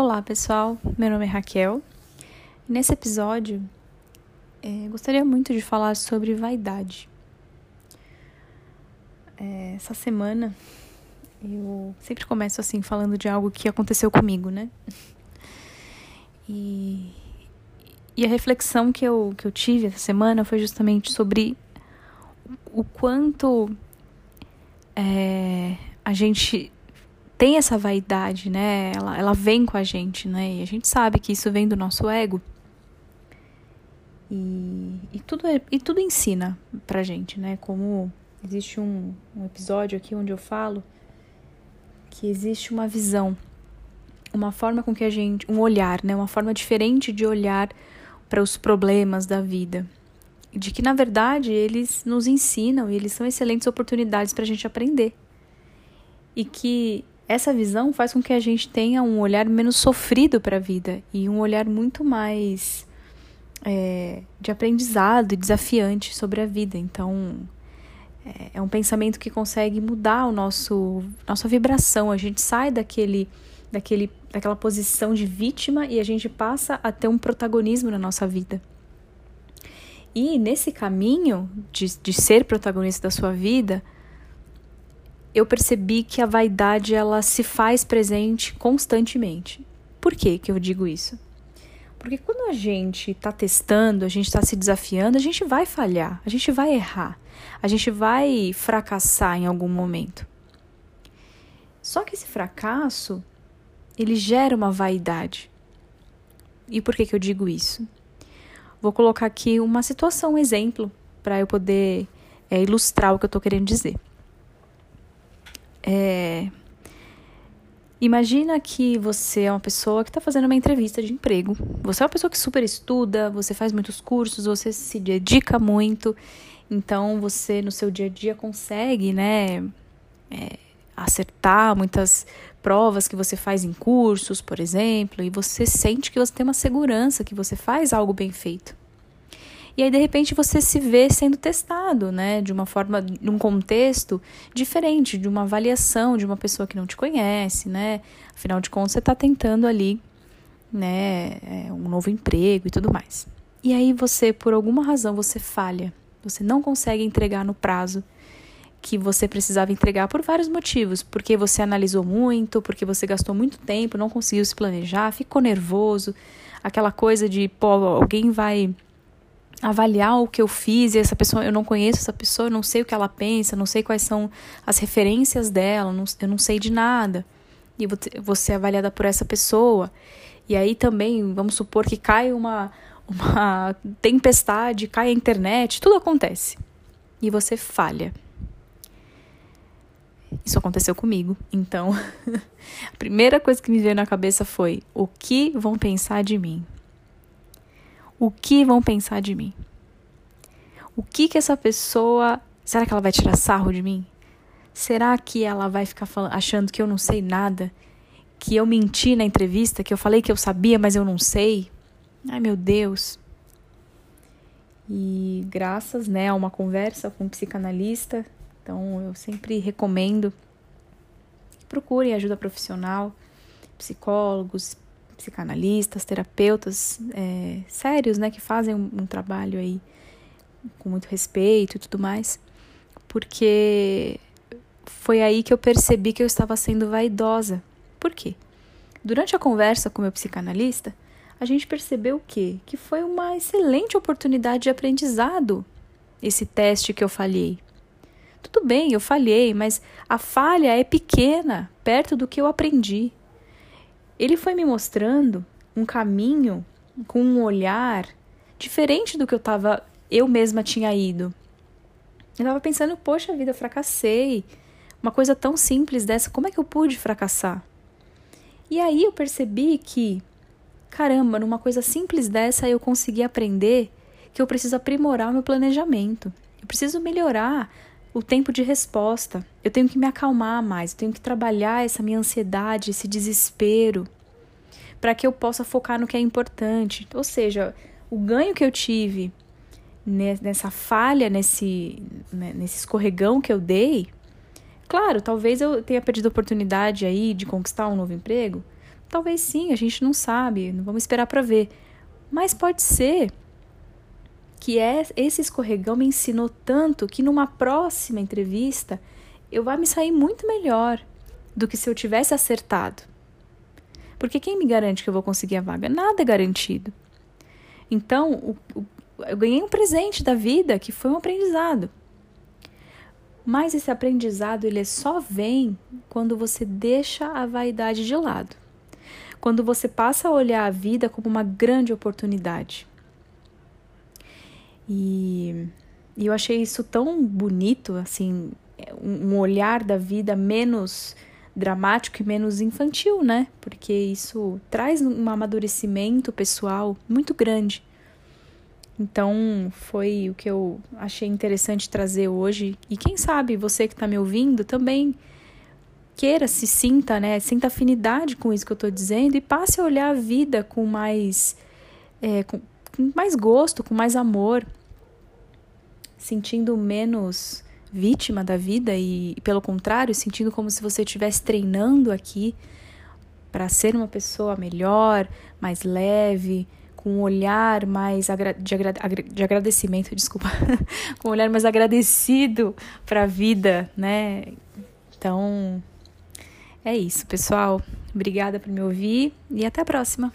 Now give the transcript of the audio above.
Olá pessoal, meu nome é Raquel. Nesse episódio, é, gostaria muito de falar sobre vaidade. É, essa semana eu sempre começo assim falando de algo que aconteceu comigo, né? E, e a reflexão que eu, que eu tive essa semana foi justamente sobre o quanto é, a gente tem essa vaidade, né? Ela, ela vem com a gente, né? E a gente sabe que isso vem do nosso ego. E, e, tudo, é, e tudo ensina pra gente, né? Como existe um, um episódio aqui onde eu falo que existe uma visão, uma forma com que a gente. um olhar, né? Uma forma diferente de olhar para os problemas da vida. De que, na verdade, eles nos ensinam e eles são excelentes oportunidades para a gente aprender. E que essa visão faz com que a gente tenha um olhar menos sofrido para a vida e um olhar muito mais é, de aprendizado e desafiante sobre a vida. Então, é, é um pensamento que consegue mudar o nosso nossa vibração. A gente sai daquele, daquele, daquela posição de vítima e a gente passa a ter um protagonismo na nossa vida. E nesse caminho de, de ser protagonista da sua vida, eu percebi que a vaidade ela se faz presente constantemente. Por que que eu digo isso? Porque quando a gente está testando, a gente está se desafiando, a gente vai falhar, a gente vai errar, a gente vai fracassar em algum momento. Só que esse fracasso, ele gera uma vaidade. E por que, que eu digo isso? Vou colocar aqui uma situação, um exemplo, para eu poder é, ilustrar o que eu estou querendo dizer. É... Imagina que você é uma pessoa que está fazendo uma entrevista de emprego. Você é uma pessoa que super estuda, você faz muitos cursos, você se dedica muito. Então você no seu dia a dia consegue, né, é, acertar muitas provas que você faz em cursos, por exemplo, e você sente que você tem uma segurança, que você faz algo bem feito. E aí, de repente, você se vê sendo testado, né? De uma forma, num contexto diferente, de uma avaliação de uma pessoa que não te conhece, né? Afinal de contas, você está tentando ali, né? É, um novo emprego e tudo mais. E aí, você, por alguma razão, você falha. Você não consegue entregar no prazo que você precisava entregar por vários motivos, porque você analisou muito, porque você gastou muito tempo, não conseguiu se planejar, ficou nervoso, aquela coisa de, pô, alguém vai avaliar o que eu fiz e essa pessoa, eu não conheço essa pessoa, eu não sei o que ela pensa, não sei quais são as referências dela, não, eu não sei de nada. E vou ser avaliada por essa pessoa. E aí também, vamos supor que cai uma, uma tempestade, cai a internet, tudo acontece. E você falha. Isso aconteceu comigo. Então, a primeira coisa que me veio na cabeça foi: o que vão pensar de mim? O que vão pensar de mim? O que que essa pessoa. Será que ela vai tirar sarro de mim? Será que ela vai ficar falando, achando que eu não sei nada? Que eu menti na entrevista, que eu falei que eu sabia, mas eu não sei? Ai, meu Deus. E graças né, a uma conversa com um psicanalista, então eu sempre recomendo procurem ajuda profissional, psicólogos, psicanalistas, terapeutas é, sérios, né, que fazem um, um trabalho aí com muito respeito e tudo mais, porque foi aí que eu percebi que eu estava sendo vaidosa. Por quê? Durante a conversa com meu psicanalista, a gente percebeu o quê? Que foi uma excelente oportunidade de aprendizado esse teste que eu falhei. Tudo bem, eu falhei, mas a falha é pequena perto do que eu aprendi ele foi me mostrando um caminho com um olhar diferente do que eu tava, eu mesma tinha ido. Eu tava pensando, poxa vida, eu fracassei. Uma coisa tão simples dessa, como é que eu pude fracassar? E aí eu percebi que, caramba, numa coisa simples dessa eu consegui aprender que eu preciso aprimorar o meu planejamento. Eu preciso melhorar o tempo de resposta. Eu tenho que me acalmar mais, eu tenho que trabalhar essa minha ansiedade, esse desespero, para que eu possa focar no que é importante. Ou seja, o ganho que eu tive nessa falha, nesse, né, nesse escorregão que eu dei, claro, talvez eu tenha perdido a oportunidade aí de conquistar um novo emprego, Talvez sim, a gente não sabe, não vamos esperar para ver. Mas pode ser que é, esse escorregão me ensinou tanto que numa próxima entrevista eu vá me sair muito melhor do que se eu tivesse acertado. Porque quem me garante que eu vou conseguir a vaga? Nada é garantido. Então, o, o, eu ganhei um presente da vida que foi um aprendizado. Mas esse aprendizado ele só vem quando você deixa a vaidade de lado. Quando você passa a olhar a vida como uma grande oportunidade. E, e eu achei isso tão bonito, assim, um, olhar da vida menos dramático e menos infantil, né? Porque isso traz um amadurecimento pessoal muito grande. Então, foi o que eu achei interessante trazer hoje. E quem sabe você que está me ouvindo também queira, se sinta, né? Sinta afinidade com isso que eu estou dizendo e passe a olhar a vida com mais, é, com, com mais gosto, com mais amor, sentindo menos vítima da vida e, pelo contrário, sentindo como se você estivesse treinando aqui para ser uma pessoa melhor, mais leve, com um olhar mais de, agra de, agradecimento, desculpa, com um olhar mais agradecido para a vida, né? Então, é isso, pessoal. Obrigada por me ouvir e até a próxima.